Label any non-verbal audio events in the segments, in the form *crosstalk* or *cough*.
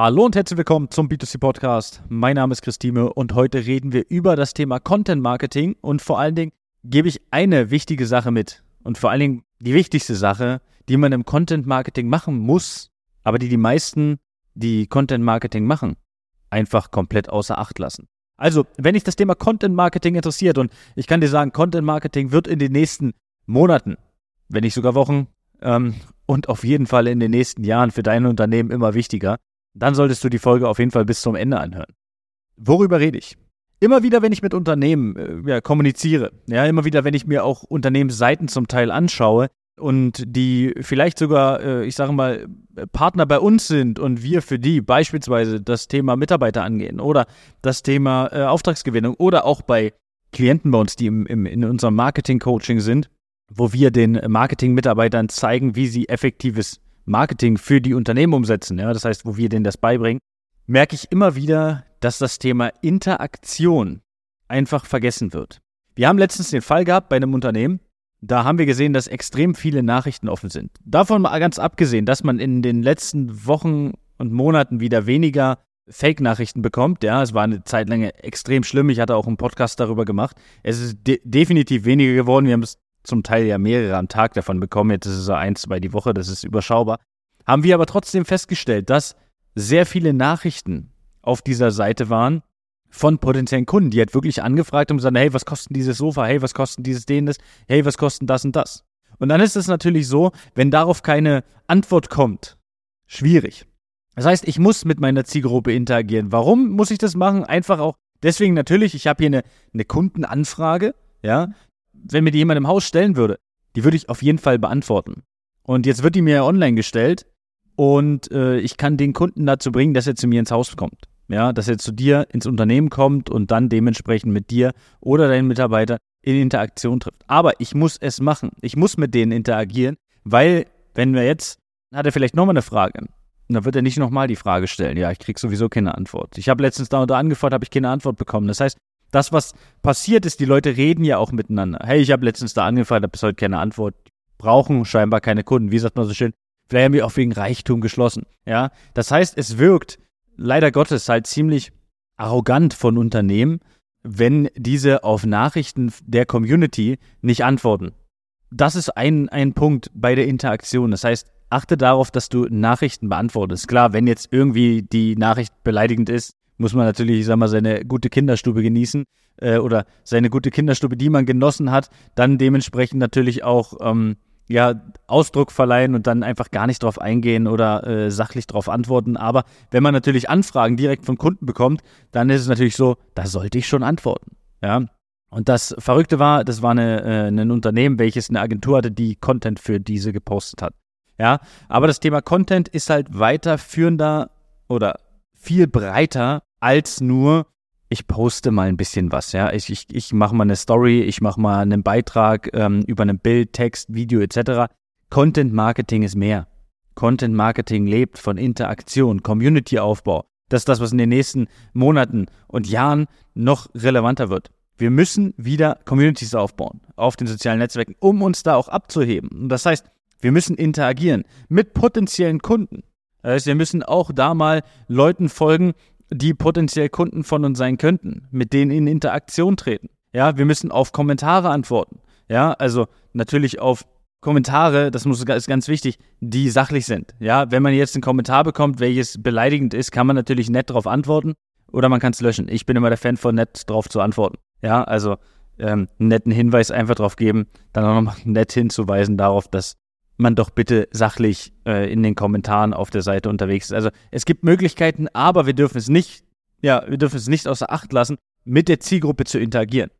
Hallo und herzlich willkommen zum B2C Podcast. Mein Name ist Christine und heute reden wir über das Thema Content Marketing und vor allen Dingen gebe ich eine wichtige Sache mit und vor allen Dingen die wichtigste Sache, die man im Content Marketing machen muss, aber die die meisten, die Content Marketing machen, einfach komplett außer Acht lassen. Also, wenn dich das Thema Content Marketing interessiert und ich kann dir sagen, Content Marketing wird in den nächsten Monaten, wenn nicht sogar Wochen ähm, und auf jeden Fall in den nächsten Jahren für dein Unternehmen immer wichtiger, dann solltest du die Folge auf jeden Fall bis zum Ende anhören. Worüber rede ich? Immer wieder, wenn ich mit Unternehmen äh, ja, kommuniziere, ja, immer wieder, wenn ich mir auch Unternehmensseiten zum Teil anschaue und die vielleicht sogar, äh, ich sage mal, Partner bei uns sind und wir für die beispielsweise das Thema Mitarbeiter angehen oder das Thema äh, Auftragsgewinnung oder auch bei Klienten bei uns, die im, im, in unserem Marketing-Coaching sind, wo wir den Marketing-Mitarbeitern zeigen, wie sie effektives Marketing für die Unternehmen umsetzen, ja, das heißt, wo wir denen das beibringen, merke ich immer wieder, dass das Thema Interaktion einfach vergessen wird. Wir haben letztens den Fall gehabt bei einem Unternehmen, da haben wir gesehen, dass extrem viele Nachrichten offen sind. Davon mal ganz abgesehen, dass man in den letzten Wochen und Monaten wieder weniger Fake-Nachrichten bekommt. Ja, es war eine Zeit lang extrem schlimm. Ich hatte auch einen Podcast darüber gemacht. Es ist de definitiv weniger geworden. Wir haben es zum Teil ja mehrere am Tag davon bekommen. Jetzt ist es so ein, zwei die Woche, das ist überschaubar. Haben wir aber trotzdem festgestellt, dass sehr viele Nachrichten auf dieser Seite waren von potenziellen Kunden, die halt wirklich angefragt und sagen, hey, was kostet dieses Sofa? Hey, was kostet dieses denes? Hey, was kostet das und das? Und dann ist es natürlich so, wenn darauf keine Antwort kommt, schwierig. Das heißt, ich muss mit meiner Zielgruppe interagieren. Warum muss ich das machen? Einfach auch deswegen natürlich, ich habe hier eine, eine Kundenanfrage, ja, wenn mir die jemand im Haus stellen würde, die würde ich auf jeden Fall beantworten. Und jetzt wird die mir online gestellt und äh, ich kann den Kunden dazu bringen, dass er zu mir ins Haus kommt. Ja, dass er zu dir ins Unternehmen kommt und dann dementsprechend mit dir oder deinen Mitarbeitern in Interaktion trifft. Aber ich muss es machen. Ich muss mit denen interagieren, weil, wenn wir jetzt, hat er vielleicht nochmal eine Frage. Und dann wird er nicht nochmal die Frage stellen. Ja, ich kriege sowieso keine Antwort. Ich habe letztens da und da angefragt, habe ich keine Antwort bekommen. Das heißt, das, was passiert ist, die Leute reden ja auch miteinander. Hey, ich habe letztens da angefragt, habe bis heute keine Antwort. Brauchen scheinbar keine Kunden. Wie sagt man so schön? Vielleicht haben wir auch wegen Reichtum geschlossen. Ja, das heißt, es wirkt leider Gottes halt ziemlich arrogant von Unternehmen, wenn diese auf Nachrichten der Community nicht antworten. Das ist ein, ein Punkt bei der Interaktion. Das heißt, achte darauf, dass du Nachrichten beantwortest. Klar, wenn jetzt irgendwie die Nachricht beleidigend ist, muss man natürlich, ich sag mal, seine gute Kinderstube genießen äh, oder seine gute Kinderstube, die man genossen hat, dann dementsprechend natürlich auch ähm, ja, Ausdruck verleihen und dann einfach gar nicht drauf eingehen oder äh, sachlich drauf antworten. Aber wenn man natürlich Anfragen direkt von Kunden bekommt, dann ist es natürlich so, da sollte ich schon antworten. Ja. Und das Verrückte war, das war eine, äh, ein Unternehmen, welches eine Agentur hatte, die Content für diese gepostet hat. Ja, aber das Thema Content ist halt weiterführender oder viel breiter als nur, ich poste mal ein bisschen was, ja. Ich, ich, ich mache mal eine Story, ich mache mal einen Beitrag ähm, über ein Bild, Text, Video etc. Content Marketing ist mehr. Content Marketing lebt von Interaktion, Community-Aufbau. Das ist das, was in den nächsten Monaten und Jahren noch relevanter wird. Wir müssen wieder Communities aufbauen auf den sozialen Netzwerken, um uns da auch abzuheben. Und das heißt, wir müssen interagieren mit potenziellen Kunden. Das heißt, wir müssen auch da mal Leuten folgen, die potenziell Kunden von uns sein könnten, mit denen in Interaktion treten. Ja, wir müssen auf Kommentare antworten. Ja, also natürlich auf Kommentare, das muss, ist ganz wichtig, die sachlich sind. Ja, wenn man jetzt einen Kommentar bekommt, welches beleidigend ist, kann man natürlich nett darauf antworten oder man kann es löschen. Ich bin immer der Fan von nett darauf zu antworten. Ja, also ähm, einen netten Hinweis einfach drauf geben, dann auch nochmal *laughs* nett hinzuweisen darauf, dass man doch bitte sachlich äh, in den Kommentaren auf der Seite unterwegs ist. Also es gibt Möglichkeiten, aber wir dürfen es nicht, ja, wir dürfen es nicht außer Acht lassen, mit der Zielgruppe zu interagieren.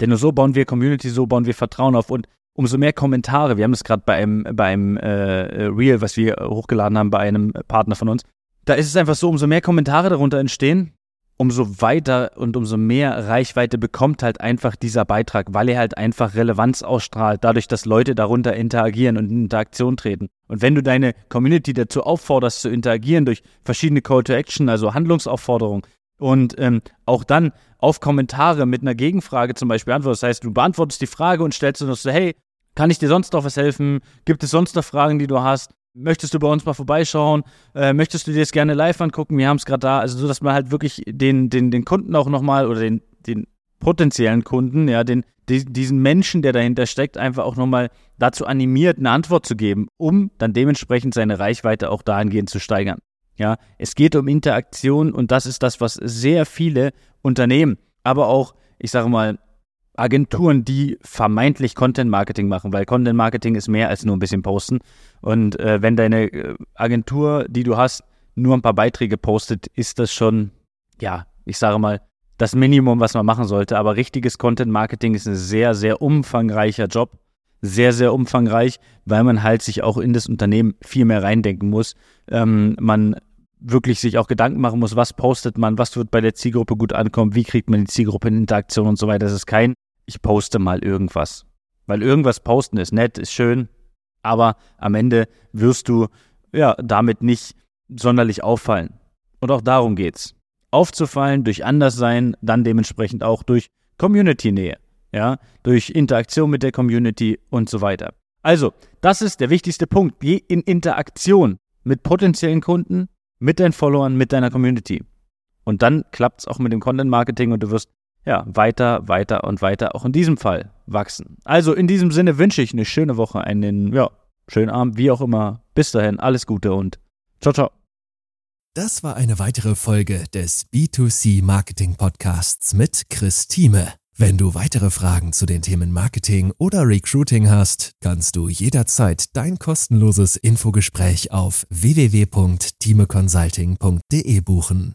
Denn nur so bauen wir Community, so bauen wir Vertrauen auf und umso mehr Kommentare, wir haben das gerade bei einem, bei einem äh, Reel, was wir hochgeladen haben bei einem Partner von uns, da ist es einfach so, umso mehr Kommentare darunter entstehen, umso weiter und umso mehr Reichweite bekommt halt einfach dieser Beitrag, weil er halt einfach Relevanz ausstrahlt, dadurch, dass Leute darunter interagieren und in Interaktion treten. Und wenn du deine Community dazu aufforderst, zu interagieren durch verschiedene Call to Action, also Handlungsaufforderungen, und ähm, auch dann auf Kommentare mit einer Gegenfrage zum Beispiel antwortest. Das heißt, du beantwortest die Frage und stellst noch so, hey, kann ich dir sonst noch was helfen? Gibt es sonst noch Fragen, die du hast? Möchtest du bei uns mal vorbeischauen? Äh, möchtest du dir das gerne live angucken? Wir haben es gerade da. Also so, dass man halt wirklich den, den, den Kunden auch nochmal oder den, den potenziellen Kunden, ja, den, diesen Menschen, der dahinter steckt, einfach auch nochmal dazu animiert, eine Antwort zu geben, um dann dementsprechend seine Reichweite auch dahingehend zu steigern. Ja, es geht um Interaktion und das ist das, was sehr viele Unternehmen, aber auch, ich sage mal, Agenturen, die vermeintlich Content Marketing machen, weil Content Marketing ist mehr als nur ein bisschen posten. Und äh, wenn deine äh, Agentur, die du hast, nur ein paar Beiträge postet, ist das schon, ja, ich sage mal, das Minimum, was man machen sollte. Aber richtiges Content Marketing ist ein sehr, sehr umfangreicher Job. Sehr, sehr umfangreich, weil man halt sich auch in das Unternehmen viel mehr reindenken muss. Ähm, man wirklich sich auch Gedanken machen muss, was postet man, was wird bei der Zielgruppe gut ankommen, wie kriegt man die Zielgruppe in Interaktion und so weiter. Das ist kein, ich poste mal irgendwas. Weil irgendwas posten ist nett, ist schön, aber am Ende wirst du ja damit nicht sonderlich auffallen. Und auch darum geht's aufzufallen, durch Anderssein, dann dementsprechend auch durch Community-Nähe, ja, durch Interaktion mit der Community und so weiter. Also, das ist der wichtigste Punkt. Geh in Interaktion mit potenziellen Kunden, mit deinen Followern, mit deiner Community. Und dann klappt es auch mit dem Content Marketing und du wirst ja weiter, weiter und weiter auch in diesem Fall wachsen. Also in diesem Sinne wünsche ich eine schöne Woche, einen ja, schönen Abend, wie auch immer. Bis dahin, alles Gute und ciao, ciao. Das war eine weitere Folge des B2C Marketing Podcasts mit Chris Thieme. Wenn du weitere Fragen zu den Themen Marketing oder Recruiting hast, kannst du jederzeit dein kostenloses Infogespräch auf www.timeconsulting.de buchen.